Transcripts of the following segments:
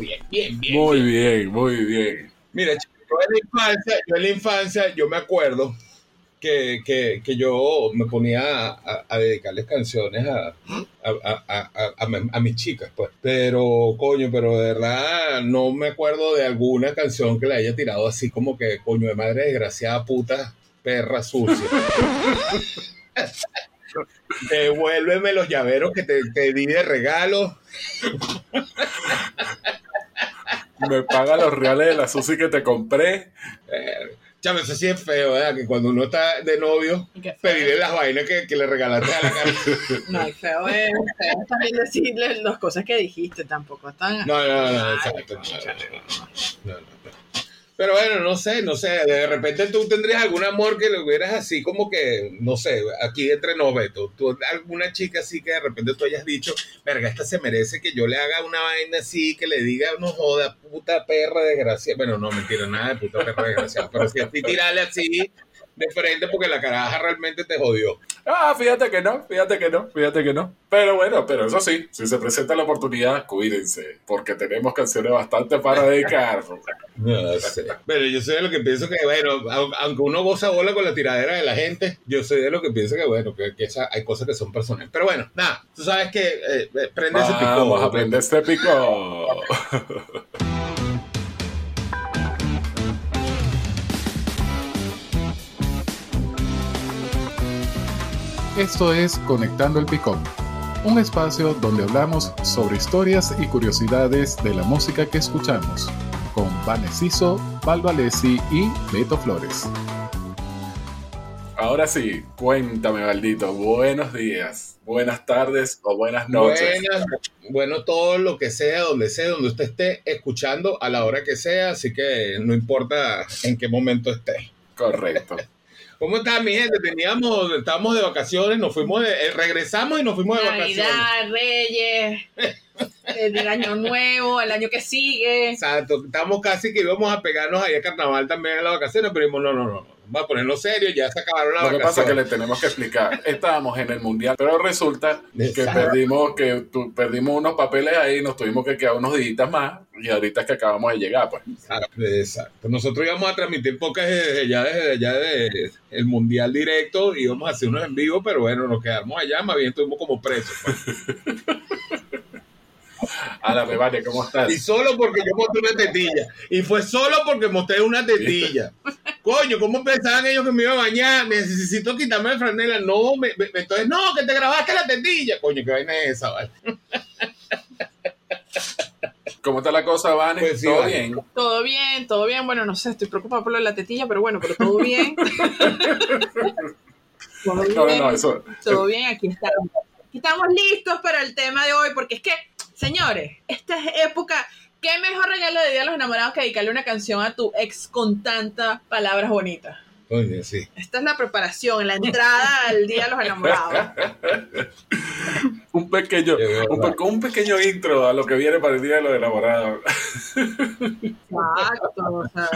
Bien, bien, bien. Muy bien, muy bien. Mira, chico, yo en la infancia, yo en la infancia, yo me acuerdo que, que, que yo me ponía a, a dedicarles canciones a, a, a, a, a- a mis chicas, pues. Pero, coño, pero de verdad no me acuerdo de alguna canción que le haya tirado así como que, coño, de madre desgraciada, puta, perra sucia. Devuélveme los llaveros que te, te di de regalo. Me paga los reales de la Susi que te compré. Eh, Chamo, eso sí es feo, ¿verdad? Que cuando uno está de novio, pedirle las vainas que, que le regalaste a la cara. No, y feo es, feo es también decirle las cosas que dijiste, tampoco están... No, no, no, exacto. No, no, no. Pero bueno, no sé, no sé. De repente tú tendrías algún amor que le hubieras así como que, no sé, aquí entre nos, Beto. Tú, alguna chica así que de repente tú hayas dicho, verga, esta se merece que yo le haga una vaina así, que le diga, no joda, puta perra desgraciada. Bueno, no, mentira, nada de puta perra desgraciada. Pero si así tirarle así de frente porque la caraja realmente te jodió. Ah, fíjate que no, fíjate que no, fíjate que no. Pero bueno, pero eso sí, si se presenta la oportunidad, cuídense, porque tenemos canciones bastante para dedicar. No sé. Pero yo soy de lo que pienso que, bueno, au- aunque uno goza bola con la tiradera de la gente, yo soy de lo que pienso que, bueno, que, que esa- hay cosas que son personales. Pero bueno, nada, tú sabes que eh, eh, prende ese pico. Vamos a aprender este pico. Esto es Conectando el Picón, un espacio donde hablamos sobre historias y curiosidades de la música que escuchamos, con Vanessiso, Alessi y Beto Flores. Ahora sí, cuéntame, Valdito. Buenos días, buenas tardes o buenas noches. Buenas, bueno, todo lo que sea, donde sea, donde usted esté escuchando, a la hora que sea, así que no importa en qué momento esté. Correcto. ¿Cómo está mi gente? Teníamos, estábamos de vacaciones, nos fuimos de, eh, regresamos y nos fuimos de vacaciones. Navidad, Reyes, el año nuevo, el año que sigue. Exacto, estamos casi que íbamos a pegarnos ahí a carnaval también en las vacaciones, pero dijimos, no, no, no, vamos a ponernos serios, ya se acabaron las Lo que pasa es que le tenemos que explicar. Estábamos en el mundial, pero resulta que perdimos, que tu- perdimos unos papeles ahí, nos tuvimos que quedar unos días más y ahorita es que acabamos de llegar, pues. Exacto, exacto. Nosotros íbamos a transmitir pocas desde ya desde allá de el mundial directo, íbamos a hacer unos en vivo, pero bueno, nos quedamos allá, más bien estuvimos como presos. pues. A la Vale, ¿cómo estás? Y solo porque yo mostré una tetilla. Y fue solo porque mostré una tetilla. Coño, ¿cómo pensaban ellos que me iba a bañar? Necesito quitarme la franela. No, me, me- entonces, no, que te grabaste la tetilla. Coño, qué vaina es esa, ¿vale? ¿Cómo está la cosa, Vane? Pues sí, ¿Todo Vane. bien? Todo bien, todo bien. Bueno, no sé, estoy preocupada por lo de la tetilla, pero bueno, pero todo bien. todo bien, No, no, no, eso. todo bien, aquí estamos. Aquí estamos listos para el tema de hoy, porque es que, señores, esta es época. ¿Qué mejor regalo de Día de los Enamorados que dedicarle una canción a tu ex con tantas palabras bonitas? Coño, sí. Esta es la preparación, la entrada al Día de los Enamorados. Un pequeño, un, pe- un pequeño intro a lo que viene para el Día de los Enamorados. Exacto, o sea,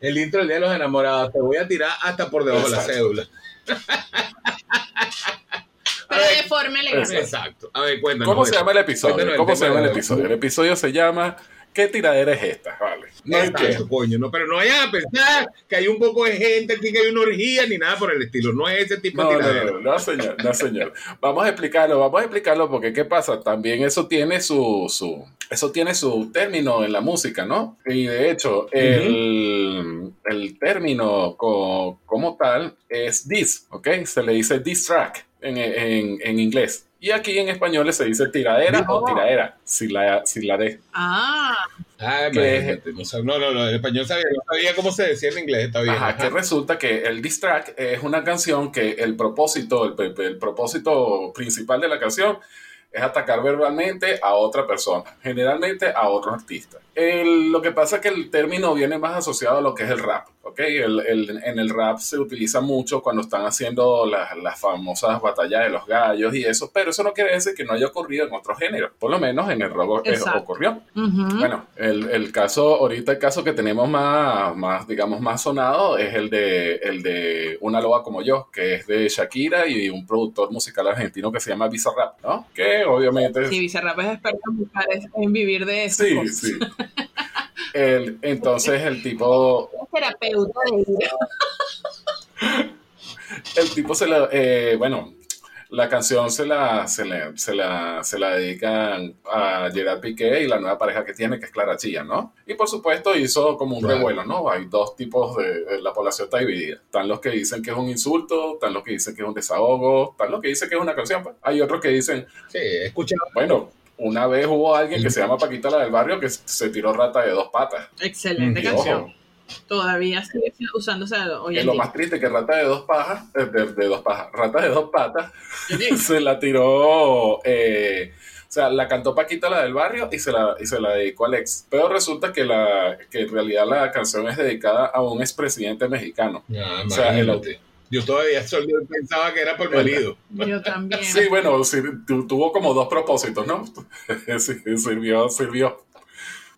El intro del Día de los Enamorados. Te voy a tirar hasta por debajo de la cédula. Pero de forma elegante. Exacto. A ver, cuéntanos. ¿Cómo se llama el episodio? Cuéntanos el ¿Cómo se llama el episodio? El episodio se llama ¿Qué tiradera es esta? Vale. No Exacto, coño, no, pero no vayan a pensar que hay un poco de gente aquí, que hay una orgía, ni nada por el estilo. No es ese tipo No, de tiradera. no, no, señor, no, señor. Vamos a explicarlo, vamos a explicarlo porque ¿qué pasa? También eso tiene su, su, eso tiene su término en la música, ¿no? Y de hecho, el, el término co- como tal es diss, ¿ok? Se le dice diss track en, en, en inglés. Y aquí en español se dice tiradera o No. tiradera, si la, si la de. Ah, Ah, ¿Qué? imagínate, no, no, no, no, en español sabía, no sabía cómo se decía en inglés, está bien. Ajá, ajá. que resulta que el diss track es una canción que el propósito, el, el propósito principal de la canción es atacar verbalmente a otra persona, generalmente a otro artista. El- lo que pasa es que el término viene más asociado a lo que es el rap, ¿ok? El- el- en el rap se utiliza mucho cuando están haciendo las, las famosas batallas de los gallos y eso, pero eso no quiere decir que no haya ocurrido en otros géneros, por lo menos en el rock eh, Exacto. ocurrió. Bueno, el, el caso, ahorita el caso que tenemos más, más, digamos, más sonado es el de, el de Una Loba como yo, que es de Shakira y un productor musical argentino que se llama Bizarrap, ¿no? Que obviamente... Sí, Bizarrap es experto en, es- en vivir de eso. Sí, sí. El- entonces el tipo, Es terapeuta el tipo se la, eh, bueno, la canción se la, se le- se la, se la dedican a Gerard Piqué y la nueva pareja que tiene, que es Clara Chilla, ¿no? Y por supuesto hizo como un Claro. revuelo, ¿no? Hay dos tipos de, de- la población está dividida. Están los que dicen que es un insulto, están los que dicen que es un desahogo, están los que dicen que es una canción. pues. Hay otros que dicen, Sí, he escuchado. bueno, una vez hubo alguien que se llama Paquita la del barrio que se tiró rata de dos patas. Excelente Y canción. ojo, Todavía sigue usándose hoy Es en lo día. más triste que rata de dos pajas, eh, de, de dos pajas, rata de dos patas, Sí. se la tiró, eh, o sea, la cantó Paquita la del barrio y se la, y se la dedicó a Alex. Pero resulta que, la, que en realidad la canción es dedicada a un expresidente mexicano. Ah, O sea, el-. Yo todavía pensaba que era por marido. Yo también. Sí, bueno, sí, tu- tuvo como dos propósitos, ¿no? Sí, sirvió, sirvió.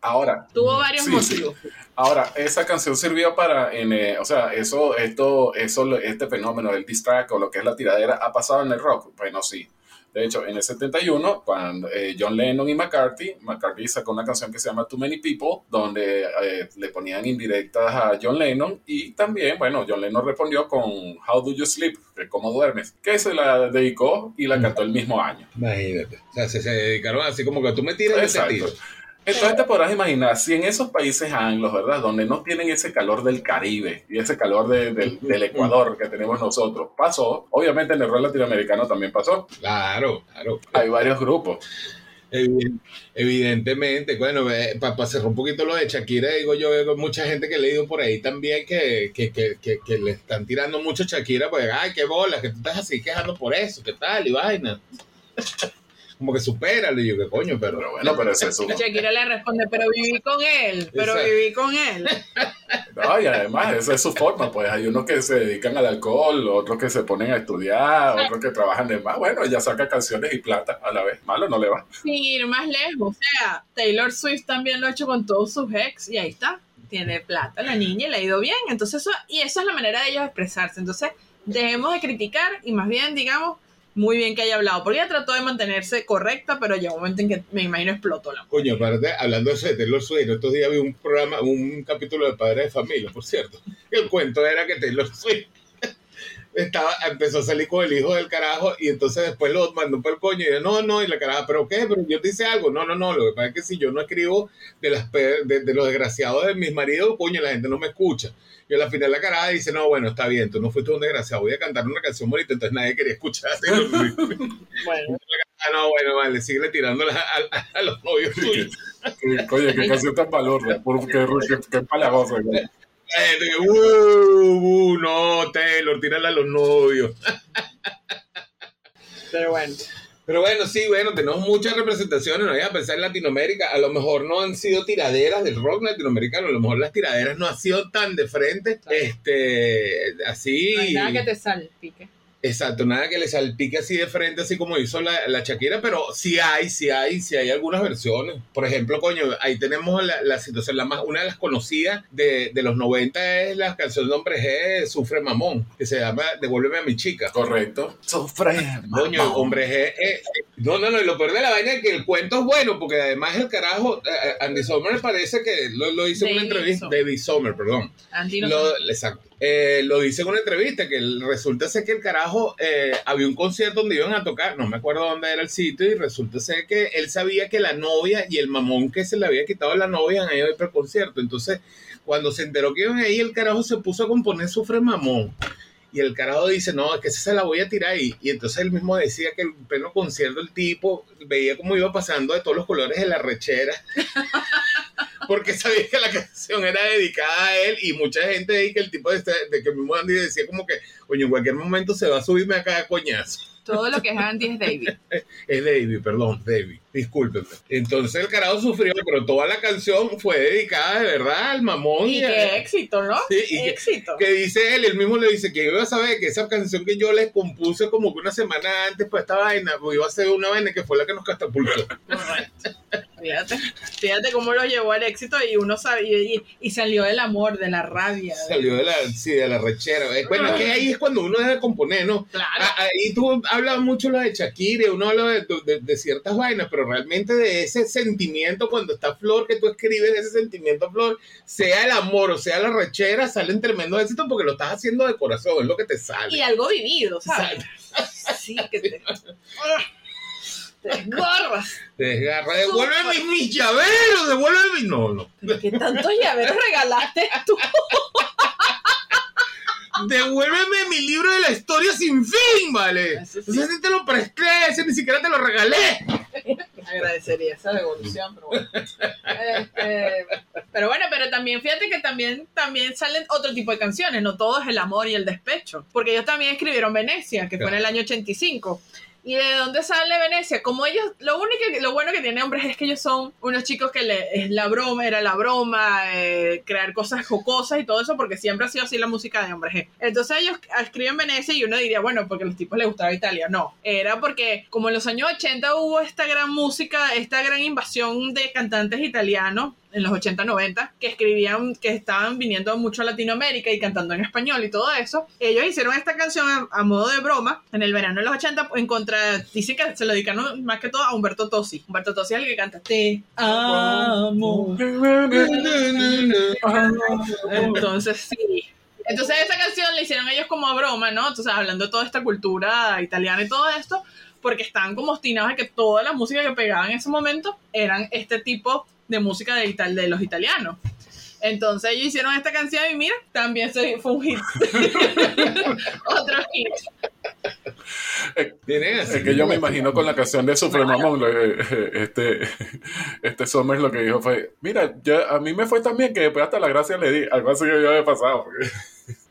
Ahora, Tuvo varios Sí, motivos. Ahora, esa canción sirvió para, en, eh, o sea, eso, esto, eso, este fenómeno del diss track o lo que es la tiradera ha pasado en el rock. Bueno, sí. De hecho, en el 71, cuando eh, John Lennon y McCarthy, McCarthy sacó una canción que se llama Too Many People, donde eh, le ponían indirectas a John Lennon y también, bueno, John Lennon respondió con How Do You Sleep, que cómo duermes, que se la dedicó y la cantó el mismo año. Imagínate. O sea, se, se dedicaron así como que tú me tiras Exacto. tiro. Entonces te podrás imaginar, si en esos países anglos, ¿verdad? Donde no tienen ese calor del Caribe y ese calor de- del- del Ecuador que tenemos nosotros, pasó. Obviamente en el rol latinoamericano también pasó. Claro, claro. Hay varios grupos. Evi- Evidentemente, bueno, para cerrar un poquito lo de Shakira, digo yo, veo mucha gente que he leído por ahí también que, que, que, que, que le están tirando mucho a Shakira, pues, ay, qué bola, que tú estás así quejando por eso, qué tal, y vaina. Como que supéralo, y yo, qué coño, pero, Pero bueno, pero ese es su... Shakira le responde, pero viví con él, pero Exacto. viví con él. No, y además esa es su forma, pues hay unos que se dedican al alcohol, otros que se ponen a estudiar, otros que trabajan de más. Bueno, ella saca canciones y plata a la vez. Malo no le va. Sin ir más lejos. O sea, Taylor Swift también lo ha hecho con todos sus ex y ahí está. Tiene plata la niña y le ha ido bien. Entonces, eso, y eso es la manera de ellos expresarse. Entonces, dejemos de criticar y más bien, digamos, muy bien que haya hablado. Porque ella trató de mantenerse correcta, pero llegó un momento en que me imagino explotó la Coño, aparte, hablando de de Taylor Swift, estos días vi un programa, un capítulo de Padre de Familia, por cierto. El cuento era que Taylor Swift estaba, empezó a salir con el hijo del carajo y entonces después lo mandó por el coño y dijo, no, no, y la caraja, ¿pero qué? ¿Pero yo te hice algo? No, no, no, lo que pasa es que si yo no escribo de, las de, de los desgraciados de mis maridos, coño, la gente no me escucha. Y al final la caraja dice, no, bueno, está bien, tú no fuiste un desgraciado, voy a cantar una canción bonita, entonces nadie quería escuchar a Taylor Swift. Bueno, Ah, no, bueno, vale, sigue tirando a, a- a los novios tuyos. Oye, qué canción tan valorda, qué, qué, qué palagosa. güey. Que, uh, uh, no, Taylor, tírala a los novios. pero bueno. Pero bueno, sí, bueno, tenemos muchas representaciones, no voy a pensar en Latinoamérica, a lo mejor no han sido tiraderas del rock latinoamericano, a lo mejor las tiraderas no han sido tan de frente, este, así, No hay nada que te salpique. Exacto, nada que le salpique así de frente, así como hizo la, la Shakira, pero sí hay, sí hay, sí hay algunas versiones. Por ejemplo, coño, ahí tenemos la, la situación, la más, una de las conocidas de, de los 90 es la canción de Hombre G, Sufre Mamón, que se llama Devuélveme a mi chica. Correcto. Sufre. Coño, mamón. hombre G. eh, no, no, no, y lo peor de la vaina es que el cuento es bueno, porque además el carajo, eh, Andy Sommer parece que lo, lo dice en una entrevista. David Sommer, perdón. Andy no Lo, exacto. Eh, lo dice en una entrevista, que el- resulta ser que el carajo eh, había un concierto donde iban a tocar, no me acuerdo dónde era el sitio, y resulta ser que él sabía que la novia y el mamón que se le había quitado a la novia han ido a ir para el concierto. Entonces, cuando se enteró que iban ahí, el carajo se puso a componer Sufre Mamón. Y el carajo dice, no, es que se la voy a tirar ahí. Y entonces él mismo decía que en pleno concierto el tipo veía cómo iba pasando de todos los colores de la rechera. porque sabía que la canción era dedicada a él y mucha gente ahí que el tipo de, este, de que mismo Andy decía como que, coño, en cualquier momento se va a subirme acá a coñazo. Todo lo que es Andy es David. Es David, perdón, David, discúlpeme. Entonces el carajo sufrió, pero toda la canción fue dedicada de verdad al mamón. Y a- qué éxito, ¿no? Sí, y que- éxito. que dice él, él mismo le dice que iba a saber que esa canción que yo le compuse como que una semana antes para esta vaina, pues iba a ser una vaina que fue la que nos catapultó. Fíjate, fíjate cómo lo llevó al éxito y uno sabía, y, y salió del amor, de la rabia. Salió de la, sí, de la rechera. Eh, Bueno, es que ahí es cuando uno deja de componer, ¿no? Claro. Ah, Ahí tú hablas mucho lo de Shakira, uno habla de, de- de ciertas vainas, pero realmente de ese sentimiento cuando está Flor, que tú escribes ese sentimiento Flor, sea el amor o sea la rechera, salen tremendos éxitos porque lo estás haciendo de corazón, es lo que te sale. Y algo vivido, ¿sabes? Sí, que te. Te desgarras. Te desgarra, devuélveme mis llaveros, devuélveme mis... No, no. ¿Qué tantos llaveros regalaste tú? Devuélveme mi libro de la historia sin fin, ¿vale? Sí. Ese sí te lo presté, ese ni siquiera te lo regalé. Agradecería esa devolución, pero bueno. Este, pero bueno, pero también fíjate que también, también salen otro tipo de canciones, no todo es el amor y el despecho, porque ellos también escribieron Venecia, que fue en el año 85. ¿Y de dónde sale Venecia? Como ellos, lo único lo bueno que tiene hombres es que ellos son unos chicos que le, es la broma, era la broma, eh, crear cosas jocosas y todo eso, porque siempre ha sido así la música de hombres G. Entonces ellos escriben Venecia y uno diría, bueno, porque a los tipos les gustaba Italia. No, era porque como en los años 80 hubo esta gran música, esta gran invasión de cantantes italianos en los 80, 90, que escribían, que estaban viniendo mucho a Latinoamérica y cantando en español y todo eso. Ellos hicieron esta canción a, modo de broma en el verano de los 80 en contra, dicen que se lo dedicaron más que todo a Humberto Tosi. Humberto Tosi es el que canta Te amo. Entonces, sí. Entonces esa canción la hicieron ellos como a broma, ¿no? Entonces hablando de toda esta cultura italiana y todo esto, porque estaban como obstinados de que toda la música que pegaban en ese momento eran este tipo de música de, ital- de los italianos. Entonces ellos hicieron esta canción y mira, también se- fue un hit. Otro hit. Así. Es que yo me imagino con la canción de Sufre Mamón, eh, eh, este, este Somers lo que dijo fue, mira, yo, a mí me fue también que después hasta la gracia le di, algo así que yo había pasado.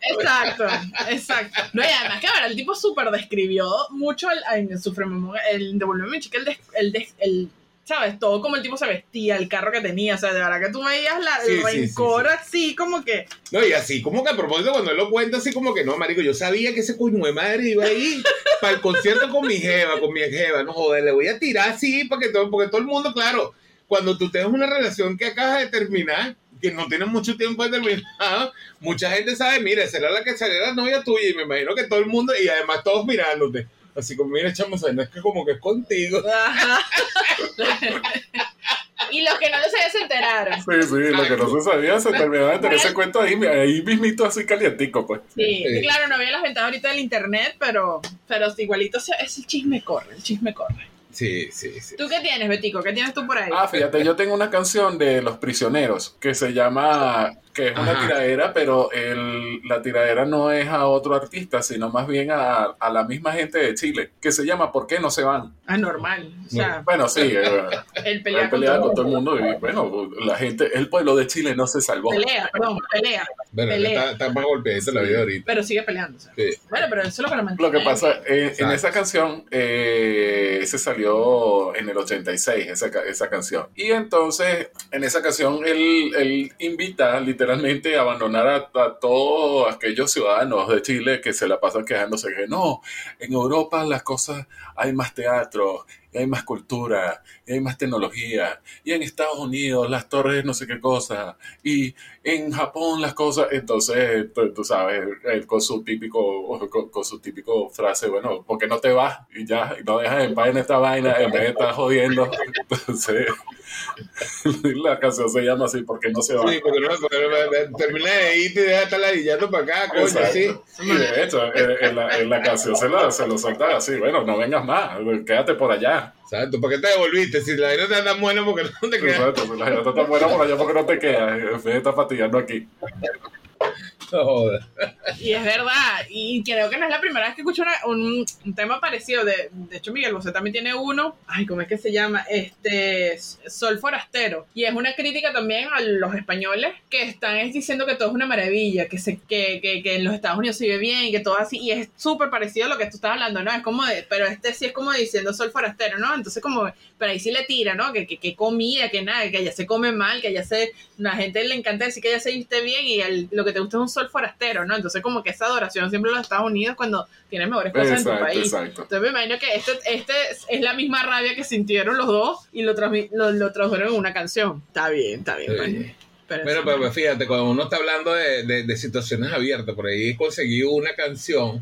Exacto, exacto. No, y además que ahora el tipo súper describió mucho el, en su Frememo- el Devolverme mi chica, el, el, el, ¿sabes? Todo como el tipo se vestía, el carro que tenía, o sea, de verdad que tú veías la, Sí, el sí, sí, rencor así, como que, No, y así, como que a propósito, cuando él lo cuenta, así como que no, marico, yo sabía que ese coño de madre iba a ir para el concierto con mi jeva, con mi jeva, no joder, le voy a tirar así, para que todo, porque todo el mundo, claro, cuando tú tienes una relación que acabas de terminar, que no tienes mucho tiempo de terminar, mucha gente sabe, mira, será la que será la novia tuya, y me imagino que todo el mundo, y además todos mirándote, así como, mira, chamo, no es que como que es contigo. ajá. y los que no lo sabían se enteraron. Sí, sí, lo que no se sabía se terminó de tener ese cuento ahí, ahí mismito así calientico, pues. Sí, Sí. claro, no había las ventajas ahorita del internet, pero, pero igualito se- es el chisme corre, el chisme corre. Sí, sí, sí. ¿Tú qué tienes, Betico? ¿Qué tienes tú por ahí? Ah, fíjate, yo tengo una canción de Los Prisioneros que se llama, que es una Ajá. tiradera, pero el, la tiradera no es a otro artista, sino más bien a, a la misma gente de Chile, que se llama ¿Por qué no se van? Ah, normal. O sea, Bueno, sí, eh, él pelea, con con todo todo el mundo y bueno, la gente, el pueblo de Chile no se salvó. Pelea, perdón, pelea. Bueno, Pelea. está, está más golpeadita la vida ahorita. Pero sigue peleando. Sí. Bueno, pero eso es lo que lo mantiene. Lo que pasa, eh, en esa canción eh, se salió en el 86, esa, esa canción. Y entonces, en esa canción, él, él invita literalmente a abandonar a, a todos aquellos ciudadanos de Chile que se la pasan quejándose que no, en Europa las cosas, hay más teatro, y hay más cultura, y hay más tecnología, y en Estados Unidos las torres no sé qué cosa, y en Japón las cosas, entonces tú, tú sabes, él con su típico, con, con su típico frase, bueno, ¿por qué no te vas? Y ya, y no dejas en paz en esta vaina, en vez de estar jodiendo. Entonces, la canción se llama así, ¿por qué no se va? Sí, porque no, porque termina de irte y deja de estar ladillando para acá, coño, Exacto. sí. Y de hecho, en, en la, en la canción se, la, se lo suelta así, bueno, no vengas más, quédate por allá. Exacto, ¿para qué te devolviste? Si la vaina está tan buena, porque no te quedas? Exacto, si la gente está buena por allá porque no te quedas, en vez de estar fatigando aquí. No. Y es verdad, y creo que no es la primera vez que escucho una- un, un tema parecido. De, de hecho, Miguel Bosé también tiene uno. Ay, ¿cómo es que se llama? Este Sol Forastero. Y es una crítica también a los españoles que están es diciendo que todo es una maravilla, que, se, que, que, que en los Estados Unidos se vive bien y que todo así. Y es súper parecido a lo que tú estás hablando, ¿no? Es como de, pero este sí es como diciendo Sol Forastero, ¿no? Entonces, como, pero ahí sí le tira, ¿no? Que, que, que comida, que nada, que allá se come mal, que allá se. La gente le encanta decir que allá se viste bien y el- lo que te gusta es un sol forastero, ¿no? Entonces, como que esa adoración siempre en los Estados Unidos cuando tienes mejores cosas en tu Exacto, país. exacto. Entonces me imagino que este, este es, la misma rabia que sintieron los dos y lo, lo, lo tradujeron en una canción. Está bien, está bien. Sí. Pero Bueno, sí, pero pues, fíjate, cuando uno está hablando de, de- de situaciones abiertas, por ahí conseguí una canción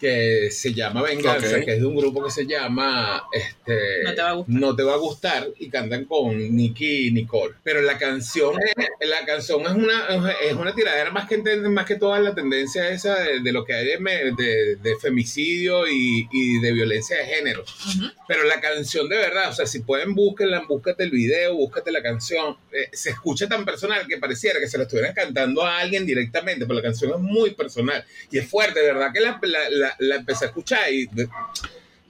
que se llama Venganza, que es de un grupo que se llama este, No te va a gustar. No te va a gustar y cantan con Nicky y Nicole. Pero la canción, es- la canción es una, es una tiradera más que más que toda la tendencia esa de, de lo que hay de, me- de- de femicidio y, y de violencia de género. Pero la canción de verdad, o sea, si pueden, búsquenla, búscate el video, búscate la canción. Eh, se escucha tan personal que pareciera que se la estuvieran cantando a alguien directamente, pero la canción es muy personal y es fuerte, de verdad que la, la- la- la empecé a escuchar y de,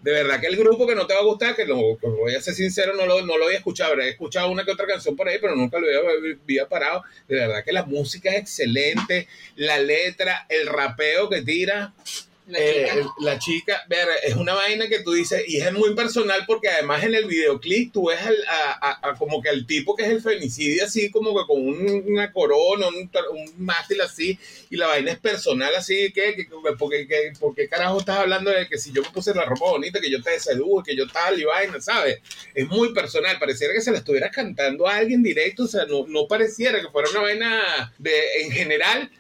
verdad que el grupo que no te va a gustar, que, lo, voy a ser sincero, no lo, no lo había escuchado, habría escuchado una que otra canción por ahí, pero nunca lo había parado. De verdad que la música es excelente, la letra, el rapeo que tira. La Eh, chica. la chica, ver, es una vaina que tú dices, y es muy personal porque además en el videoclip tú ves al- a, a- a como que al tipo que es el femicidio así como que con un- una corona, un, mástil así, y la vaina es personal así, que, que, porque, que, ¿por qué carajo estás hablando de que si yo me puse la ropa bonita, que yo te seduje, que yo tal y vaina, ¿sabes? Es muy personal, pareciera que se la estuvieras cantando a alguien directo, o sea, no, no pareciera que fuera una vaina de, en general,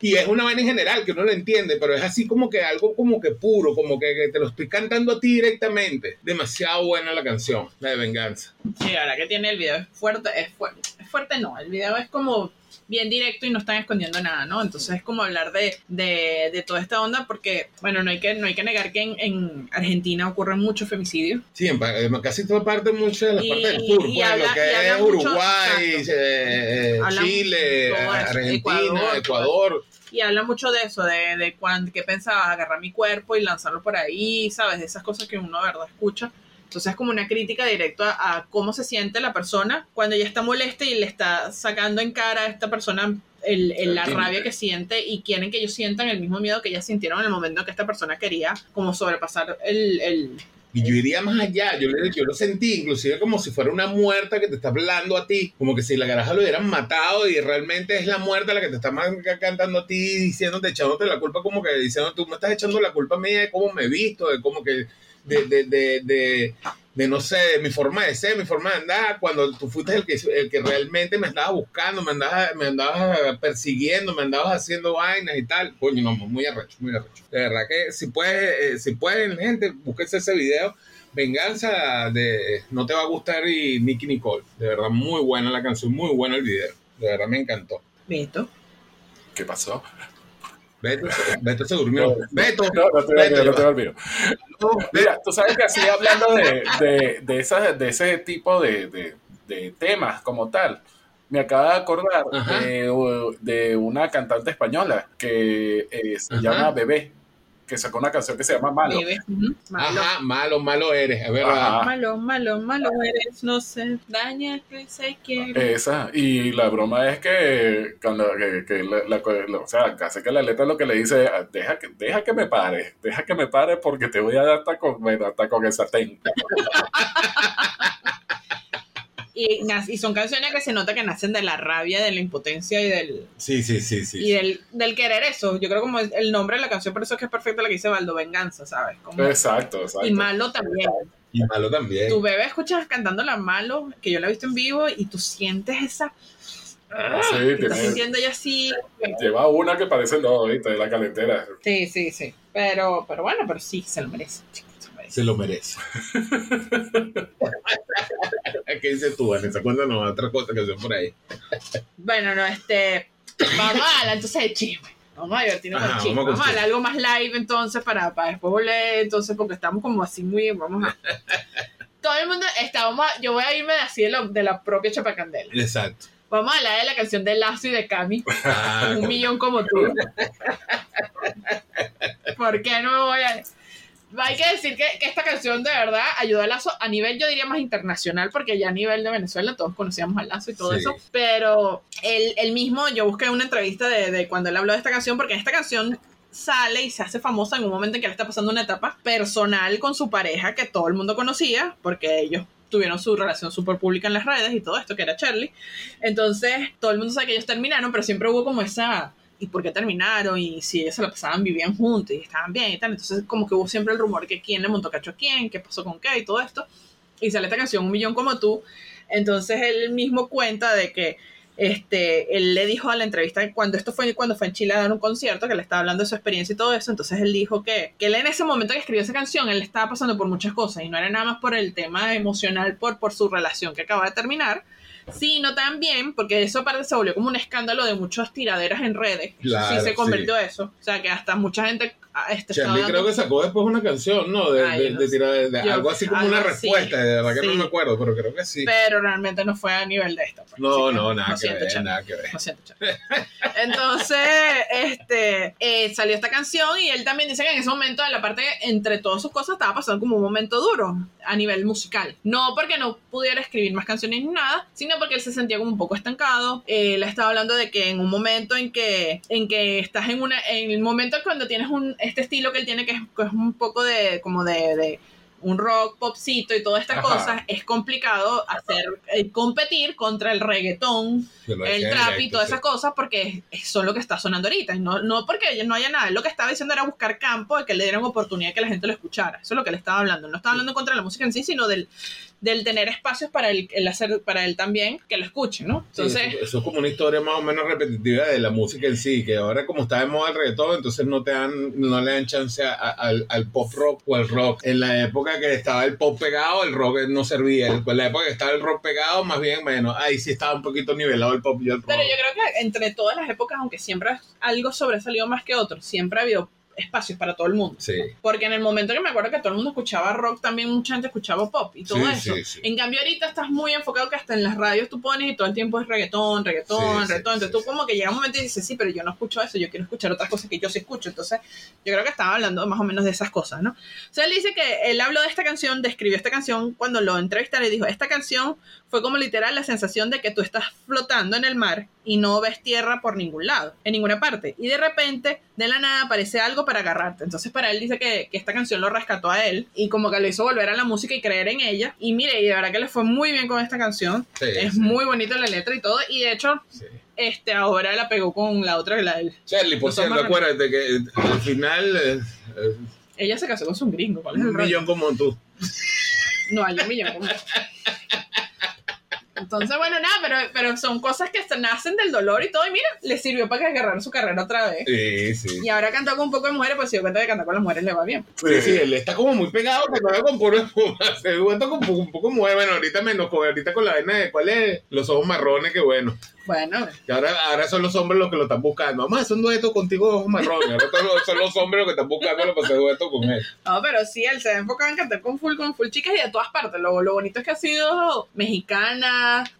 y es una vaina en general que uno lo entiende, pero es así como que algo como que puro, como que, que te lo estoy cantando a ti directamente. Demasiado buena la canción, la de Venganza. Sí, verdad que tiene el video es fuerte, es fuerte, es fuerte no, el video es como bien directo y no están escondiendo nada, ¿no? Entonces es como hablar de, de, de toda esta onda porque, bueno, no hay que, no hay que negar que en, en Argentina ocurren muchos femicidios. Sí, en, casi toda parte, mucho de la Y- parte del sur, pues, habla- lo que es mucho- Uruguay, eh, Chile, Argentina, Ecuador, Ecuador. Y habla mucho de eso, de, de cuando, que pensaba agarrar mi cuerpo y lanzarlo por ahí, ¿sabes? De esas cosas que uno de verdad escucha. Entonces es como una crítica directa a, a cómo se siente la persona cuando ella está molesta y le está sacando en cara a esta persona el, el- la rabia que siente y quieren que ellos sientan el mismo miedo que ellas sintieron en el momento en que esta persona quería como sobrepasar el... el Y yo iría más allá, yo, yo lo sentí inclusive como si fuera una muerta que te está hablando a ti, como que si la garaja lo hubieran matado y realmente es la muerta la que te está cantando a ti, diciéndote, echándote la culpa, como que diciendo, tú me estás echando la culpa a mí de cómo me he visto, de cómo que, de, de, de, de, de, no sé, de mi forma de ser, mi forma de andar, cuando tú fuiste el que, el que realmente me andabas buscando, me andabas, me andabas persiguiendo, me andabas haciendo vainas y tal, coño, no, muy arrecho, muy arrecho. De verdad que si puedes, eh, si pueden, gente, búsquense ese video. Venganza de No te va a gustar y Nicky Nicole. De verdad, muy buena la canción, muy bueno el video. De verdad me encantó. Beto. ¿Qué pasó? Beto, Beto se durmió. Beto, No, no te Beto, no te. Mira, tú sabes que así hablando de, de, de, esas- de ese tipo de, de- de temas como tal, me acaba de acordar de, de una cantante española que eh, se Ajá. llama Bebé, que sacó una canción que se llama Malo. Ajá, malo, malo eres, es verdad. Ajá. Malo, malo, malo eres, no se daña que se quiere. Esa, y la broma es que cuando que, que la, la- la- o sea, casi que la letra lo que le dice, "Ah, deja que, deja que me pare, deja que me pare porque te voy a dar hasta con, bueno, hasta con el sartén. Y, y son canciones que se nota que nacen de la rabia, de la impotencia y del, Sí, sí, sí, sí. y del, del querer eso. Yo creo como es el nombre de la canción, por eso es que es perfecta la que dice Baldo, venganza, ¿sabes? Como- Exacto, exacto. y malo también. Y malo también. Tu bebé escuchas cantando la malo, que yo la he visto en vivo, y tú sientes esa... Sí, que estás tiene- sintiendo ella así. lleva una que parece no, ahorita de la calentera. Sí, sí, sí. Pero, pero bueno, pero sí, se lo merece. chico, se lo merece. Se lo merece. ¿Qué dices tú, Vanessa? Cuéntanos otra cosa que son por ahí. Bueno, no, este. Vamos a hablar entonces de chisme. Vamos a divertirnos Ajá, con chisme. vamos Vamos a hablar algo más live entonces para, para después volver. Entonces, porque estamos como así muy. Vamos a. Todo el mundo está. Vamos a- yo voy a irme de así de, lo- de la propia chapacandela. Exacto. Vamos a hablar de la canción de Lazo y de Cami. Ah, un millón como tú. ¿Por qué no me voy a.? Hay que decir que, que esta canción de verdad ayudó a Lazo a nivel, yo diría, más internacional, porque ya a nivel de Venezuela todos conocíamos a Lazo y todo Sí. eso. Pero él, él mismo, yo busqué una entrevista de, de cuando él habló de esta canción, porque esta canción sale y se hace famosa en un momento en que él está pasando una etapa personal con su pareja que todo el mundo conocía, porque ellos tuvieron su relación súper pública en las redes y todo esto, que era Charlie. Entonces, todo el mundo sabe que ellos terminaron, pero siempre hubo como esa, ¿y por qué terminaron? Y si ellos se la pasaban, vivían juntos y estaban bien y tal. Entonces, como que hubo siempre el rumor que quién le montó cacho a quién, qué pasó con qué y todo esto. Y sale esta canción, Un Millón Como Tú. Entonces, él mismo cuenta de que este, él le dijo a la entrevista cuando esto fue cuando fue en Chile a dar un concierto, que le estaba hablando de su experiencia y todo eso, entonces él dijo que, que él en ese momento que escribió esa canción, él estaba pasando por muchas cosas y no era nada más por el tema emocional, por, por su relación que acaba de terminar, sino también porque eso aparte se volvió como un escándalo de muchas tiraderas en redes. Claro, sí se sí. convirtió eso. O sea que hasta mucha gente este, estaba Charlie dando- creo que sacó después una canción, ¿no? De, Ay, de- no de sé. tirar- de- de Yo- algo así como algo una respuesta, de verdad que Sí. no me acuerdo, pero creo que sí. pero realmente no fue a nivel de esto. pues. No, no, nada que siento, ver, nada que ver. Siento. Entonces, este, eh, salió esta canción y él también dice que en ese momento, de la parte, entre todas sus cosas, estaba pasando como un momento duro a nivel musical. No porque no pudiera escribir más canciones ni nada, sino porque él se sentía como un poco estancado. Él estaba hablando de que en un momento en que, en que estás en una, en el momento cuando tienes un, este estilo que él tiene, que es, que es un poco de, como de, de un rock, popcito y todas estas cosas, es complicado hacer, eh, competir contra el reggaetón el trap y todas sí. esas cosas porque es, son lo que está sonando ahorita. No, no porque no haya nada. Lo que estaba diciendo era buscar campo de que le dieran oportunidad de que la gente lo escuchara. Eso es lo que le estaba hablando. No estaba hablando contra la música en sí, sino del, del tener espacios para él, el hacer, para él también que lo escuche, ¿no? Sí, Entonces, eso, eso es como una historia más o menos repetitiva de la música en sí, que ahora como está de moda el reggaetón, entonces no te dan, no le dan chance a- a- al, al pop rock o al rock. En la época que estaba el pop pegado, el rock no servía. En la época que estaba el rock pegado, más bien menos. Ahí sí estaba un poquito nivelado el pop y el rock. pero yo creo que entre todas las épocas, aunque siempre algo sobresalió más que otro, siempre ha habido espacios para todo el mundo. Sí. Porque en el momento que me acuerdo que todo el mundo escuchaba rock, también mucha gente escuchaba pop y todo Sí, eso. sí. En cambio, ahorita estás muy enfocado que hasta en las radios tú pones y todo el tiempo es reggaetón, reggaetón, reggaetón. Entonces tú como que llega un momento y dices, sí, pero yo no escucho eso, yo quiero escuchar otras cosas que yo sí escucho. Entonces, yo creo que estaba hablando más o menos de esas cosas, ¿no? O sea, él dice que él habló de esta canción, describió esta canción cuando lo entrevistaron y dijo, esta canción fue como literal la sensación de que tú estás flotando en el mar y no ves tierra por ningún lado, en ninguna parte. Y de repente, de la nada, aparece algo para agarrarte. Entonces, para él dice que, que esta canción lo rescató a él y como que lo hizo volver a la música y creer en ella. Y mire, y de verdad que le fue muy bien con esta canción. Sí, es sí. muy bonita la letra y todo. Y de hecho, Sí. este ahora la pegó con la otra, la él. Charlie, por cierto, acuérdate que eh, al final eh, eh, Ella se casó con su gringo. ¿Cuál es el un rollo? millón como tú. No, hay un millón. como- Entonces, bueno, nada, pero, pero son cosas que se nacen del dolor y todo. Y mira, le sirvió para que agarrar su carrera otra vez. Sí, sí. Y ahora cantó con un poco de mujeres, pues se dio cuenta de que cantar con las mujeres le va bien. Sí, sí, él está como muy pegado, no con puro espuma. Se ve con un poco, mueve. Bueno, ahorita menos, ahorita con la vaina de cuál es, los ojos marrones, que bueno. Bueno, Y ahora, ahora son los hombres los que lo están buscando. Vamos a hacer un dueto contigo de ojos marrones. Ahora son los- hombres los que están buscándolo para hacer dueto con él. no, pero sí, él se ha enfocado en cantar con full, con full chicas y de todas partes. Lo, lo bonito es que ha sido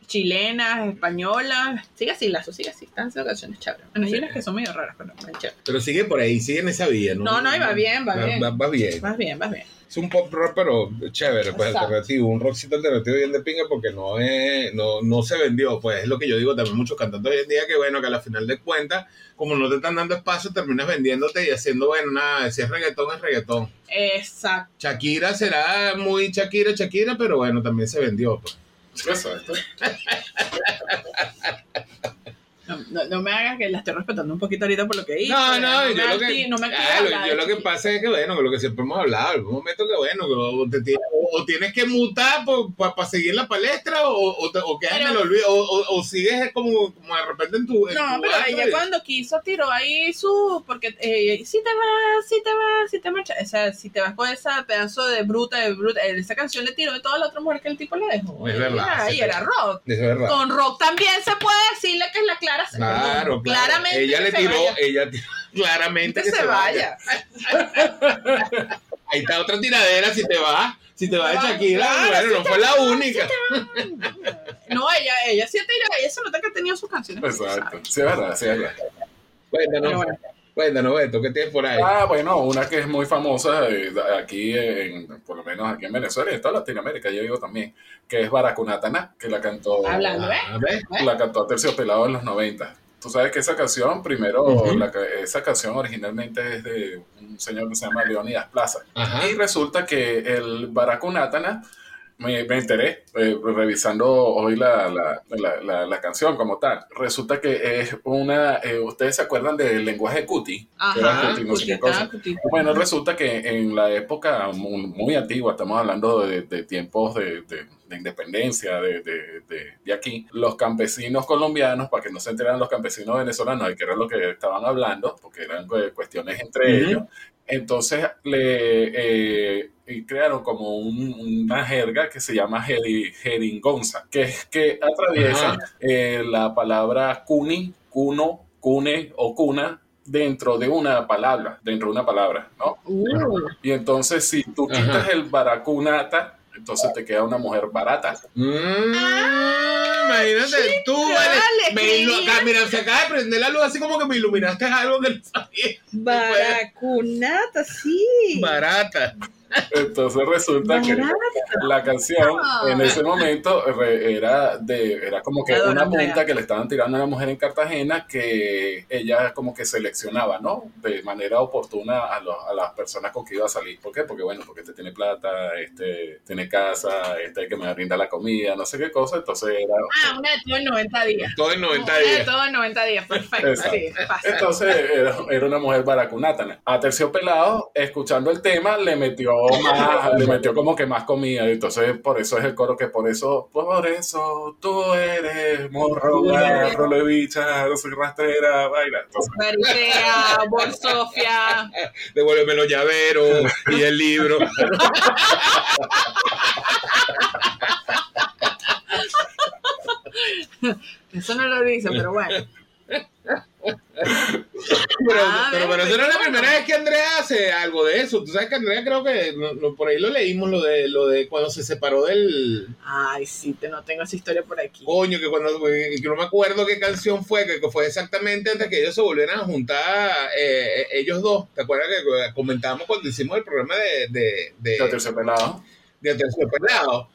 chilenas, españolas. Sigue así, Lazo, sigue así. Están haciendo canciones chéveres. Bueno, hay Sí. unas que son medio raras, pero muy chéveres. Pero sigue por ahí, sigue en esa vía, ¿no? No, no, y va bien, va bien. Va, va bien. Vas bien, vas bien. Es un pop rock, pero chévere, pues Exacto. alternativo. Un rockcito alternativo bien de pinga porque no, es, no, no se vendió. Pues es lo que yo digo también muchos cantantes hoy en día que, bueno, que a la final de cuentas, como no te están dando espacio, terminas vendiéndote y haciendo, bueno, nada, si es reggaetón, es reggaetón. Exacto. Shakira será muy Shakira, Shakira, pero bueno, también se vendió. Pues. Exacto. No, no, no me hagas que la estoy respetando un poquito ahorita por lo que hice. No, no, yo lo que, no me hablar yo lo que pasa es que, bueno, que lo que siempre hemos hablado, en un momento que, bueno, que o, te tienes, o, o tienes que mutar para seguir la palestra o, o, o quedas en Pero- el olvido, o, sigues como, como de repente en tu. en No, tu pero ella y- cuando quiso tiró ahí su. Porque eh, si te vas, si te vas, si te marchas. O sea, si te vas con esa pedazo de bruta, de bruta. Esa canción le tiró de toda la otra mujer que el tipo le dejó. Es Y verdad, era- sí, y era rock. Es verdad. Con rock también se puede decirle que es la Claro, claro. Claramente. Ella le se tiró, vaya. ella tiró claramente Que, se, vaya. Ahí está otra tiradera, si te vas, si te vas de Shakira, claro, bueno, si no fue la única. No, ella, ella sí tira, ella se nota que ha tenido sus canciones. Exacto. Sí, es verdad, sí, es verdad. Cuéntanos, Pero bueno. Cuéntanos, Beto, ¿qué tienes por ahí? Ah, bueno, una que es muy famosa eh, aquí, en, por lo menos aquí en Venezuela y en toda Latinoamérica, yo digo también, que es Baracunatana, que la cantó, Hablando, ¿eh? A ver. la cantó Terciopelado en los 90. Tú sabes que esa canción, primero, la ca- esa canción originalmente es de un señor que se llama Leonidas Plaza. Ajá. Y resulta que el Baracunatana, me, me enteré eh, revisando hoy la, la, la, canción como tal. Resulta que es una. eh, ¿Ustedes se acuerdan del lenguaje cuti? Ajá, cuti, no sé qué cosa. Bueno, resulta que en la época muy, muy antigua, estamos hablando de, de tiempos de, de- de independencia de, de- de- de aquí, los campesinos colombianos, para que no se enteraran los campesinos venezolanos de qué era lo que estaban hablando, porque eran cu- cuestiones entre ellos, entonces le eh, crearon como un- una jerga que se llama jeri- jeringonza, que es que atraviesa eh, la palabra cuni, cuno, cune o cuna dentro de una palabra, dentro de una palabra, ¿no? Uh, Y entonces si tú Ajá. quitas el baracunata, entonces te queda una mujer barata. Mm, imagínate tú, vale. le Me mira, se acaba de prender la luz así como que me iluminaste algo que no sabía. Baracunata, sí. Barata. Entonces resulta que la canción en ese momento era de era como que una punta que le estaban tirando a una mujer en Cartagena que ella como que seleccionaba, ¿no? De manera oportuna a, los- a las personas con que iba a salir. ¿Por qué? Porque bueno, porque este tiene plata, este tiene casa, este hay que me brinda la comida, no sé qué cosa. Entonces era Ah, una de todo en 90 días. Todo en 90 Una de días. todo en 90 días, perfecto. Sí. Entonces era, era una mujer baracunátana. A Terciopelado, escuchando el tema, le metió más, le metió como que más comida. Y entonces por eso es el coro que por eso, por eso tú eres morro, rolo de bicha, no soy rastrera, baila. Maritea, Borsofia. Devuélveme los llaveros y el libro. Eso no lo dice, pero bueno. Pero, Ah, pero, pero eso no es la primera vez que Andrea hace algo de eso. Tú sabes que Andrea creo que no- no, por ahí lo leímos, lo de lo de cuando se separó del Ay, sí, te, no tengo esa historia por aquí. coño, que cuando que no me acuerdo qué canción fue, que, que fue exactamente antes que ellos se volvieran a juntar eh, ellos dos. ¿Te acuerdas que comentábamos cuando hicimos el programa de, de, de, a Terciopelado. de Aterciopelado?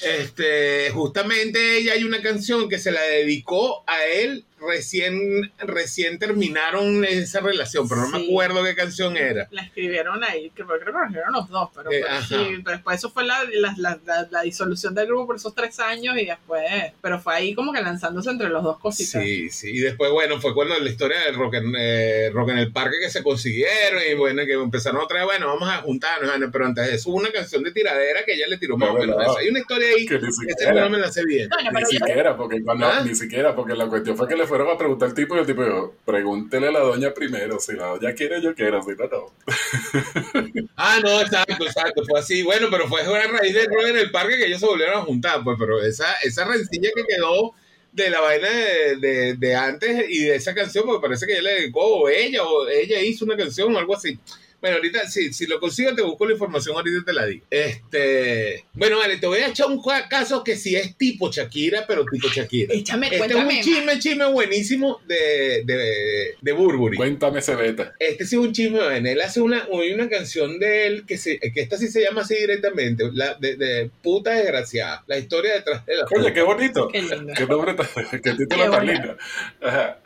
Este, justamente ella hay una canción que se la dedicó a él recién, recién terminaron esa relación, pero no me acuerdo qué canción era. La escribieron ahí, que creo que la escribieron los dos, pero, Eh, pero ajá. sí, pero después eso fue la, la, la, la- la disolución del grupo por esos tres años y después, pero fue ahí como que lanzándose entre los dos cositas. Sí, sí. Y después, bueno, fue cuando la historia del rock en, eh, rock en el parque que se consiguieron y bueno, que empezaron otra vez, bueno, vamos a juntarnos, bueno, pero antes de eso hubo una canción de tiradera que ella le tiró más o No, menos. Hay una historia ahí Que siquiera, no me la sé bien. Bueno, ni siquiera, porque cuando, ¿Ah? ni siquiera, porque la cuestión fue que le fueron a preguntar al tipo y el tipo pregúntele a la doña primero, si la doña quiere, yo quiero, si no, no. Ah, no, exacto, exacto, fue así. Bueno, pero fue a raíz del rock en el parque que ellos se volvieron a juntar, pues, pero esa, esa rencilla que quedó de la vaina de, de, de antes y de esa canción, porque parece que ella le dedicó, o ella, o ella hizo una canción o algo así. Bueno, ahorita, si, si lo consigo, te busco la información, ahorita te la digo. Este, bueno, vale, te voy a echar un ca- caso que sí es tipo Shakira, pero tipo Shakira. Échame, Este es un chisme, chisme buenísimo de, de, de Burberry. Cuéntame ese beta. Este sí es un chisme, bueno, él hace una, una canción de él que, se, que esta sí se llama así directamente, la de, de puta desgraciada, la historia detrás de la Oye, qué bonito. Qué lindo. Qué nombre tan, qué título tan lindo. Ajá.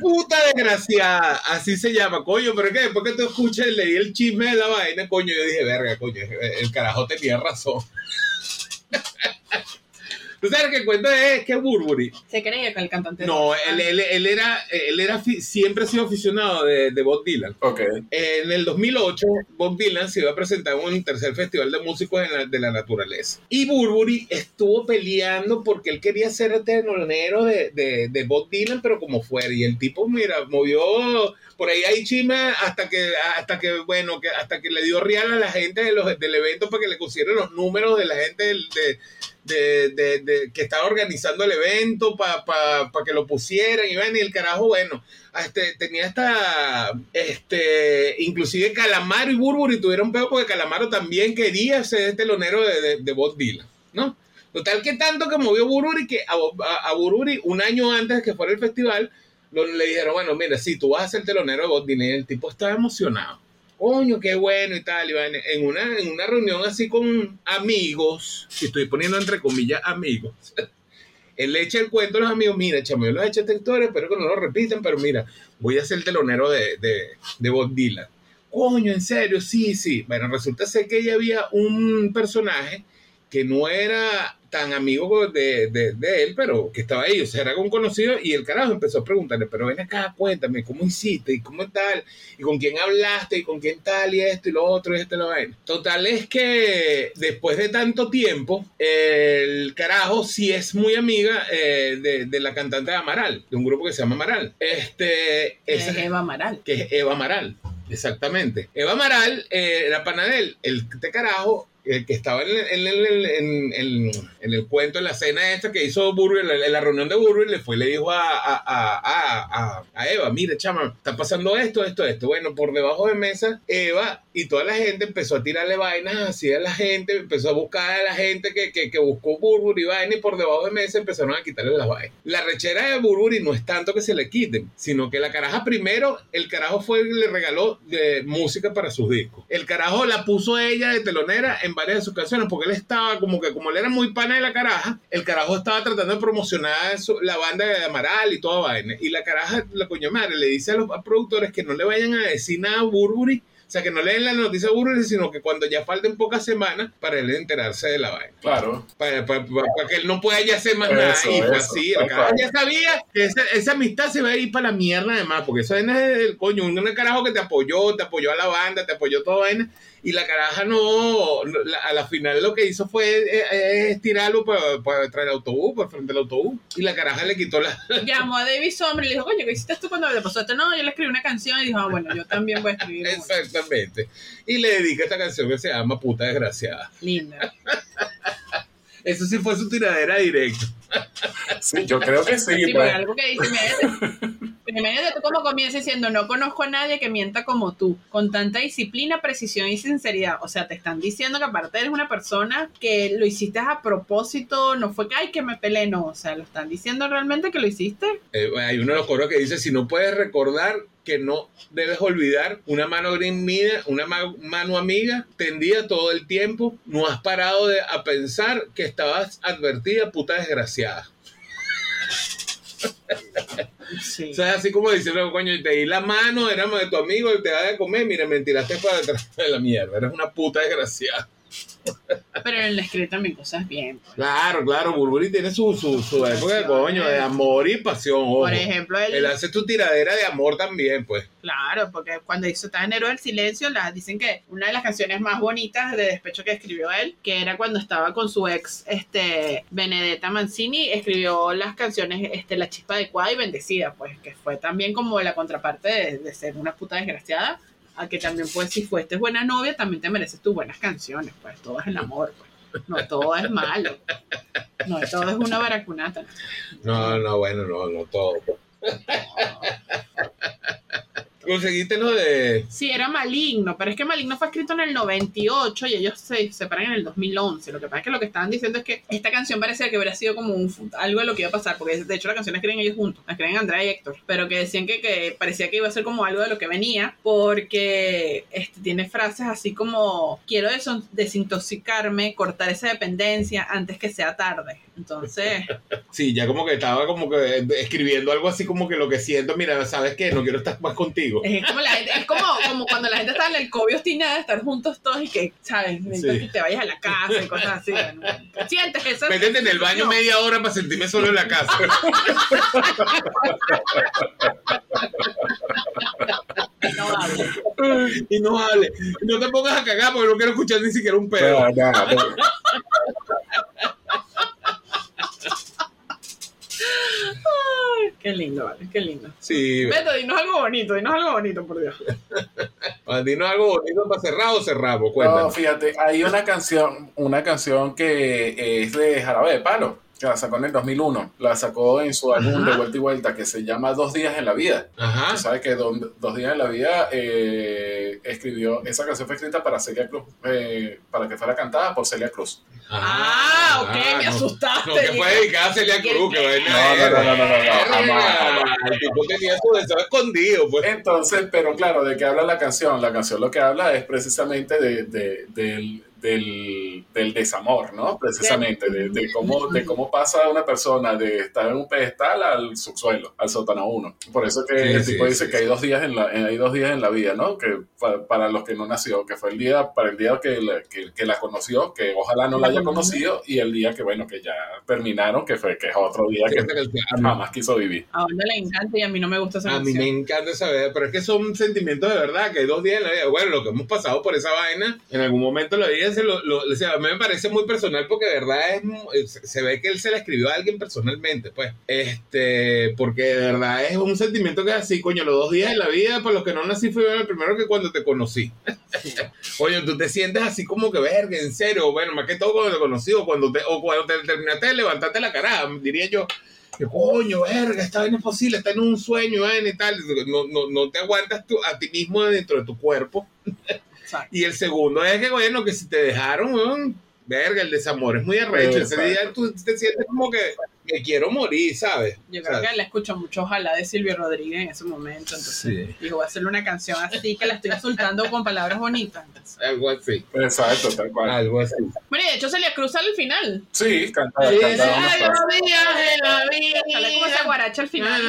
puta desgraciada, así se llama, coño, pero qué, después que tú escuchas, leí el chisme de la vaina, coño, yo dije, verga, coño, el carajo tenía razón. Tú sabes que el cuento es que Burberry, Se creía que el cantante. no, él, él, él era, él era, siempre ha sido aficionado de, de Bob Dylan. Ok. En el 2008, Bob Dylan se iba a presentar en un tercer festival de músicos de la, de la naturaleza. Y Burberry estuvo peleando porque él quería ser el telonero de, de, de Bob Dylan, pero como fuera. Y el tipo, mira, movió por ahí hay chisme hasta que, hasta que, bueno, que hasta que le dio real a la gente de los, del evento para que le pusieran los números de la gente del- de, de, de- de- que estaba organizando el evento para que lo pusieran y ven y el carajo bueno este, tenía esta este inclusive Calamaro y Burberry tuvieron peor porque Calamaro también quería ser telonero de, de, de Bob Dylan ¿no? Total que tanto que movió Bururi que a, a- a un año antes de que fuera el festival le dijeron, bueno, mira, sí, tú vas a ser telonero de Bob Dylan. Y el tipo estaba emocionado. Coño, qué bueno y tal. y en, una, en una reunión así con amigos, y estoy poniendo entre comillas amigos, él le echa el cuento a los amigos, mira, chamo, yo los he hecho esta historia, espero que no lo repiten, pero mira, voy a ser telonero de, de, de Bob Dylan. Coño, en serio, sí, sí. Bueno, resulta ser que ella había un personaje que no era tan amigo de, de- de él, pero que estaba ahí, o sea, era un conocido, y el carajo empezó a preguntarle, pero ven acá, cuéntame, ¿cómo hiciste? ¿Y cómo tal? ¿Y con quién hablaste? ¿Y con quién tal? Y esto y lo otro, y esto y lo vaina. Total es que después de tanto tiempo, el carajo sí es muy amiga eh, de, de la cantante de Amaral, de un grupo que se llama Amaral. Este, Es esa- Eva Amaral. que es Eva Amaral. Exactamente. Eva Amaral eh, era pana de él. El este carajo, el que estaba en, el- en en- el cuento, en la cena esta que hizo Burger, en la, reunión de Burger, le fue y le dijo a, a, a, a- Eva, mire, chama, está pasando esto, esto, esto. Bueno, por debajo de mesa, Eva y toda la gente empezó a tirarle vainas así a la gente, empezó a buscar a la gente que, que, que buscó Burger y vaina, y por debajo de mesa empezaron a quitarle las vainas. La rechera de Bururi no es tanto que se le quiten, sino que la caraja primero, el carajo fue le regaló de música para sus discos. El carajo la puso ella de telonera en varias de sus canciones, porque él estaba como que, como él era muy pana de la caraja, el carajo estaba tratando de promocionar su- la banda de Amaral y toda vaina. Y la caraja, la coño madre, le dice a los productores que no le vayan a decir nada a Burberry. O sea, que no leen la noticia a Burberry, sino que cuando ya falten pocas semanas para él enterarse de la vaina Claro. para, para- para- para que él no pueda ya hacer más nada. Y fue eso, así, el carajo ya sabía que esa, esa amistad se va a ir para la mierda además, porque eso es el coño, un carajo que te apoyó, te apoyó a la banda, te apoyó toda vaina, y la caraja no, la- a la final lo que hizo fue eh, eh, estirarlo para, para traer el autobús, por frente del autobús, y la caraja le quitó la... Llamó a David Sommer y le dijo, coño, ¿qué hiciste tú cuando le pasó esto? No, yo le escribí una canción y dijo, ah, bueno, yo también voy a escribir. Exactamente. Y le dedica esta canción que se llama Puta Desgraciada. Linda. Eso sí fue su tiradera directa. Sí, yo creo que sí. Sí, pues. porque algo que dice, imagínate, imagínate tú como comienza diciendo, no conozco a nadie que mienta como tú, con tanta disciplina, precisión y sinceridad. O sea, te están diciendo que aparte eres una persona que lo hiciste a propósito, no fue que, ay, que me peleé, no. O sea, lo están diciendo realmente que lo hiciste. Eh, hay uno de los coros que dice, si no puedes recordar que no debes olvidar una mano grimida, una ma- mano amiga, tendida todo el tiempo, no has parado de, a pensar que estabas advertida, puta desgraciada. Sí. O sea, así como diciendo, coño, te di la mano, éramos de tu amigo, y te vas de comer, mira, me tiraste para detrás de la mierda, eres una puta desgraciada. Pero en el escrito también cosas bien. pues. Claro, claro, Burburi tiene su, su, su época de coño, de amor y pasión, ojo. Por ejemplo, él, Él hace tu tiradera de amor también, pues. Claro, porque cuando hizo Estaba en Héroe del Silencio, la, dicen que una de las canciones más bonitas de despecho que escribió él, que era cuando estaba con su ex, este, Benedetta Mancini, escribió las canciones este, La Chispa Adecuada y Bendecida, pues, que fue también como la contraparte de, de ser una puta desgraciada, a que también, pues, si fuiste buena novia, también te mereces tus buenas canciones, pues, todo es el amor, pues. No todo es malo. No todo es una baracunata. No, no, bueno, no, no todo. Conseguiste lo de. Sí, era Maligno, pero es que Maligno fue escrito en el 98 y ellos se separan en el 2011. Lo que pasa es que lo que estaban diciendo es que esta canción parecía que hubiera sido como un, algo de lo que iba a pasar, porque de hecho la canción la escriben ellos juntos, la escriben Andrea y Héctor, pero que decían que, que parecía que iba a ser como algo de lo que venía, porque este, tiene frases así como, quiero desintoxicarme, cortar esa dependencia antes que sea tarde. Entonces, Sí, ya como que estaba como que escribiendo algo así como que lo que siento, mira, ¿sabes qué? No quiero estar más contigo. Es como, la gente- es como, como cuando la gente está en el COVID obstinada de estar juntos todos y que, ¿sabes? Necesito Sí. que te vayas a la casa y cosas así. bueno, sientes eso. Métete en el baño media hora para sentirme solo en la casa. No vale. y no hable. No te pongas a cagar porque no quiero escuchar ni siquiera un pedo. No, no, Qué lindo, vale, qué lindo. Sí, Beto, dinos algo bonito, dinos algo bonito, por Dios. dinos algo bonito para cerrar o cerramos, No, fíjate, hay una canción, una canción que es de Jarabe de Palo, que la sacó en el 2001. La sacó en su álbum Ajá. de vuelta y vuelta, que se llama Dos días en la vida. Ajá. Tú sabes que Don- Dos días en la vida eh, escribió, esa canción fue escrita para Celia Cruz, eh, para que fuera cantada por Celia Cruz. Ah, Ah, ok, me no, asustaste. No, que fue dedicada a Celia ¿Qué- Cruz, que vaina No, no, no, no, no, no, jamás. El tipo tenía su deseo escondido, pues. Entonces, pero claro, ¿de qué habla la canción? La canción lo que habla es precisamente de, de- del, del, del desamor, ¿no? Precisamente, de, de cómo, de cómo pasa una persona de estar en un pedestal al subsuelo, al sótano uno. Por eso que Sí, el sí, tipo dice sí, que hay sí. dos días en la, hay dos días en la vida, ¿no? Que pa- para los que no nació, que fue el día, para el día que la, que, que la conoció, que ojalá no la haya conocido, y el día que, bueno, que ya terminaron, que fue, que es otro día que jamás quiso vivir. A Wanda le encanta y a mí no me gusta esa A mí me encanta esa vida, pero es que son sentimientos de verdad, que hay dos días en la vida. Bueno, lo que hemos pasado por esa vaina, en algún momento la vida se lo, lo- o sea, a mí me parece muy personal porque de verdad es, se ve que él se la escribió a alguien personalmente, pues. Este, porque de verdad es un sentimiento que es así, coño, los dos días en la vida, por los que no nací fue el primero que cuando te conocí. Coño, tú te sientes así como que verga, en serio, bueno, más que todo cuando te conocí o cuando te, o cuando te terminaste de levantarte la cara, diría yo, que coño, verga, esta vaina es posible, está en un sueño, vaina y tal. No, no, no te aguantas tú, a ti mismo dentro de tu cuerpo. Exacto. Y el segundo es que, bueno, que si te dejaron, verga, el desamor es muy arrecho. Ese día tú te sientes como que me quiero morir, ¿sabes? Yo creo ¿Sabes? que le escucho mucho ojalá de Silvio Rodríguez en ese momento. Entonces, Sí. digo, voy a hacerle una canción así que la estoy insultando con palabras bonitas. entonces. Algo así. Exacto, tal cual. Algo así. Bueno, y de hecho se le cruza al final. Sí, canta, Sí, ay, los días en la vida. Sale como esa guaracha al final.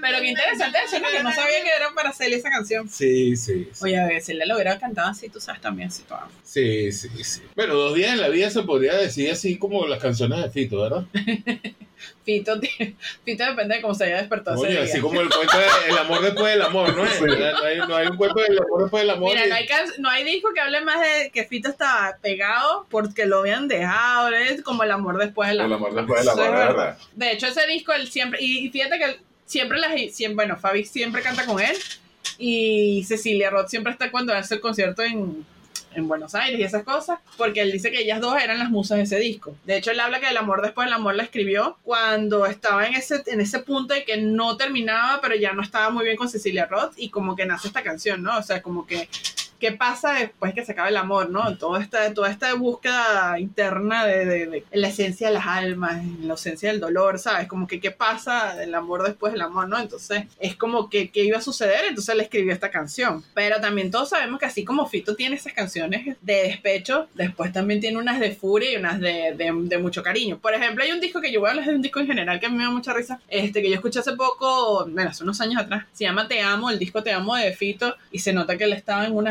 Pero qué interesante eso, ¿no? Que no sabía que era para hacerle esa canción. Sí, sí, sí. Oye, a ver, si le lo hubiera cantado así, tú sabes también, si todo. Sí, sí, sí. Bueno, dos días en la vida se podría decir así como las canciones de Fito, ¿verdad? Fito, Fito depende de cómo se haya despertado ese Oye, día. así como el cuento de el amor después del amor, ¿no? es? Sí. No, hay, no hay un cuento del amor después del amor. Mira, y- no hay, can- no hay disco que hable más de que Fito estaba pegado porque lo habían dejado, es como el amor después del El amor. amor después del es amor, verdad. ¿verdad? De hecho, ese disco él siempre, y y fíjate que él siempre las, siempre, bueno, Fabi siempre canta con él y Cecilia Roth siempre está cuando hace el concierto en, en Buenos Aires y esas cosas, porque él dice que ellas dos eran las musas de ese disco. De hecho, él habla que el amor después del amor la escribió cuando estaba en ese, en ese punto de que no terminaba, pero ya no estaba muy bien con Cecilia Roth y como que nace esta canción, ¿no? O sea, como que qué pasa después que se acaba el amor, ¿no? Toda esta, toda esta búsqueda interna de, de- de la esencia de las almas, la ausencia del dolor, ¿sabes? Como que qué pasa del amor después del amor, ¿no? Entonces es como que qué iba a suceder, entonces él escribió esta canción. Pero también todos sabemos que así como Fito tiene esas canciones de despecho, después también tiene unas de furia y unas de, de- de mucho cariño. Por ejemplo, hay un disco que yo voy a hablar de un disco en general que a mí me da mucha risa, este que yo escuché hace poco, bueno, hace unos años atrás, se llama Te Amo, el disco Te Amo de Fito, y se nota que él estaba en una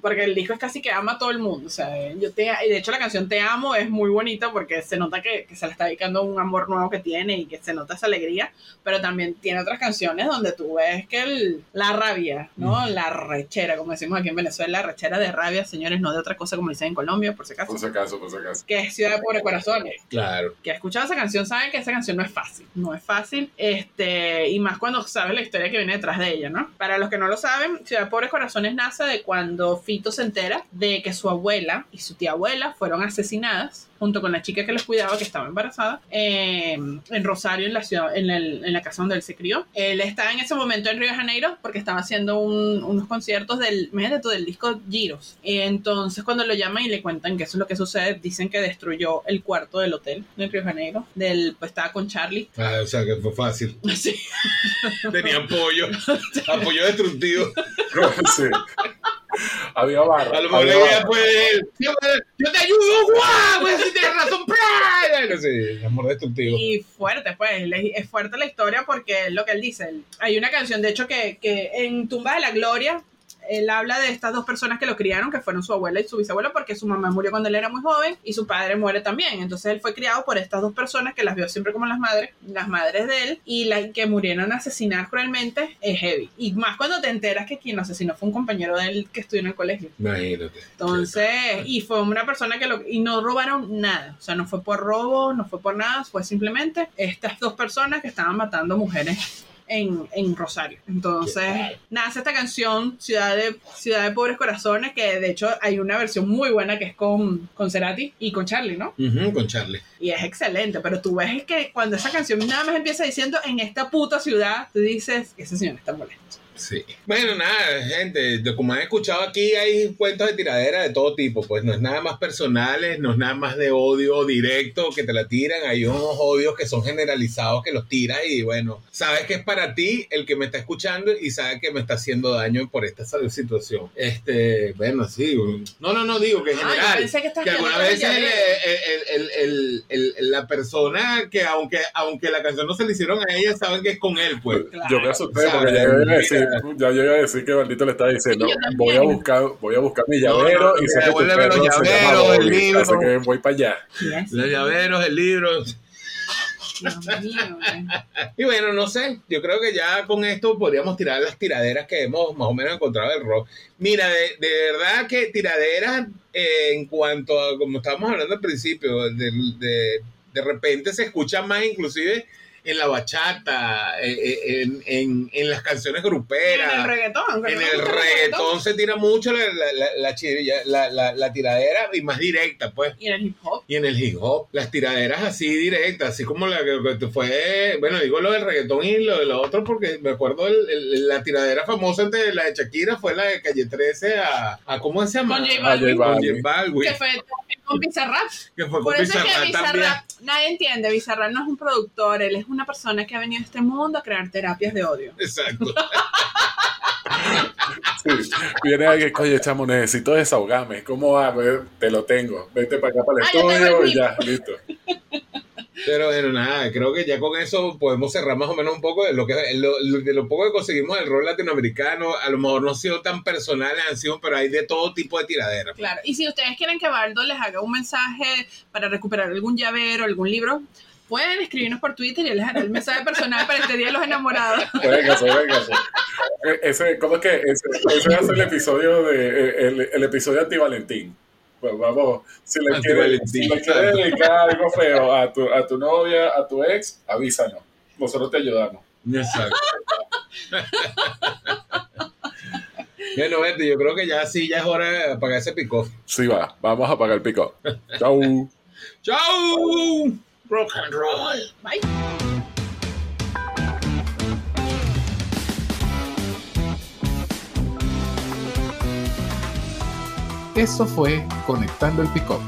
Porque el disco es casi que ama a todo el mundo. O sea, yo te, y de hecho la canción Te Amo es muy bonita porque se nota que, que se le está dedicando a un amor nuevo que tiene y que se nota esa alegría. Pero también tiene otras canciones donde tú ves que el- la rabia, ¿no? La rechera, como decimos aquí en Venezuela, rechera de rabia, señores, no de otra cosa como dicen en Colombia, por si acaso. Por si acaso, por si acaso. Que es Ciudad de Pobre Corazones Claro. que ha escuchado esa canción saben que esa canción no es fácil, no es fácil, este, y más cuando sabes la historia que viene detrás de ella, ¿no? Para los que no lo saben, Ciudad de Pobres Corazones nace de cuando Fito se entera de que su abuela y su tía abuela fueron asesinadas junto con la chica que los cuidaba, que estaba embarazada, eh, en Rosario, en la ciudad, en, el- en la casa donde él se crió. Él estaba en ese momento en Río de Janeiro porque estaba haciendo un- unos conciertos del, imagínate tú, del disco Giros. Entonces, cuando lo llaman y le cuentan que eso es lo que sucede, dicen que destruyó el cuarto del hotel en Río de Janeiro. Del, pues estaba con Charlie. Ah, o sea que fue fácil. Sí. Tenía apoyo. apoyo destructivo. sí. Había barra. A lo mejor la había idea barra. fue. Yo, yo te ayudo, guau. Pues si tienes razón. ¡pra! No sé, amor destructivo. Y fuerte, pues, es fuerte la historia porque es lo que él dice. Hay una canción, de hecho, que, que en Tumbas de la Gloria, él habla de estas dos personas que lo criaron, que fueron su abuela y su bisabuela, porque su mamá murió cuando él era muy joven y su padre muere también. Entonces él fue criado por estas dos personas que las vio siempre como las madres, las madres de él, y las que murieron asesinadas cruelmente es heavy. Y más cuando te enteras que quien lo asesinó fue un compañero de él que estudió en el colegio. Imagínate. Entonces, y fue una persona que lo, y no robaron nada, o sea, no fue por robo, no fue por nada, fue simplemente estas dos personas que estaban matando mujeres en, en Rosario. Entonces, nace esta canción, Ciudad de, Ciudad de Pobres Corazones, que de hecho hay una versión muy buena que es con, con Cerati y con Charlie, ¿no? Con Charlie. Y es excelente, pero tú ves que cuando esa canción nada más empieza diciendo en esta puta ciudad, tú dices, ese señor está molesto. Sí. Bueno, nada, gente, como han escuchado aquí, hay cuentos de tiradera de todo tipo, pues no es nada más personales, no es nada más de odio directo que te la tiran, hay unos odios que son generalizados que los tiras y bueno, sabes que es para ti el que me está escuchando y sabes que me está haciendo daño por esta situación. Este, bueno, sí, no, no, no digo que en Ah, general, pensé que que, alguna vez el el- el- el- el- el- el- la persona que aunque, aunque la canción no se le hicieron a ella, saben que es con él, pues. Yo me asusté porque ya iba a decir. Ya yo iba a decir que Maldito le estaba diciendo, Sí, voy a buscar, voy a buscar mi llavero no, y sé que tu devuélveme los perro se llama llaveros, el Bobby, libro. así que voy para allá. Los llaveros, el libro. Dios mío, güey. Y bueno, no sé, yo creo que ya con esto podríamos tirar las tiraderas que hemos más o menos encontrado del rock. Mira, de, de verdad que tiraderas eh, en cuanto a, como estábamos hablando al principio, de, de, de repente se escucha más inclusive en la bachata, eh, eh, en, en, en las canciones gruperas. En el reggaetón. En el reggaetón se tira mucho la, la, la, la tiradera y más directa, pues. Y en el hip hop. Y en el hip hop, las tiraderas así directas, así como la que que fue, bueno, digo lo del reggaetón y lo de lo otro porque me acuerdo el- el- la tiradera famosa entre la de Shakira fue la de Calle 13 a, a ¿cómo se llama? Con J Balvin. Con Balvin. J Balvin, Que fue con Bizarrap. que fue con Por eso es que Bizarrap nadie entiende, Bizarrap no es un productor, él es una persona que ha venido a este mundo a crear terapias de odio. Exacto. Sí. Viene alguien, oye, chamo, necesito desahogarme. ¿Cómo va? Pues, Te lo tengo. Vete para acá para el Ah, tengo estudio el y ya, listo. Pero bueno, nada, creo que ya con eso podemos cerrar más o menos un poco de lo que lo- lo- de lo poco que conseguimos del rol latinoamericano. A lo mejor no han sido tan personales, han sido, pero hay de todo tipo de tiraderas. Claro, y si ustedes quieren que Baldo les haga un mensaje para recuperar algún llavero, algún libro, pueden escribirnos por Twitter y les hará el mensaje personal para este Día de los Enamorados. Véngase, véngase. Eh, Ese, ¿Cómo es que? Ese, ese va a ser el episodio de el, el episodio anti-Valentín. Pues vamos, si le quieres Anti-Valentín, si le quieres exacto. dedicar algo feo a tu, a tu novia, a tu ex, avísanos. Nosotros te ayudamos. Exacto. bueno, Betty, yo creo que ya sí, ya es hora de apagar ese pico. Sí va, vamos a apagar el pico. Chau. ¡Chao! Rock and roll. Bye. Esto fue Conectando el Pick-up,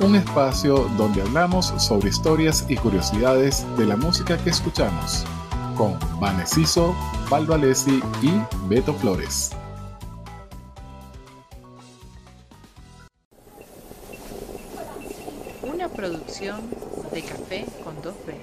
un espacio donde hablamos sobre historias y curiosidades de la música que escuchamos, con Vanessiso, Valdo Alessi y Beto Flores. Una producción de café con dos B.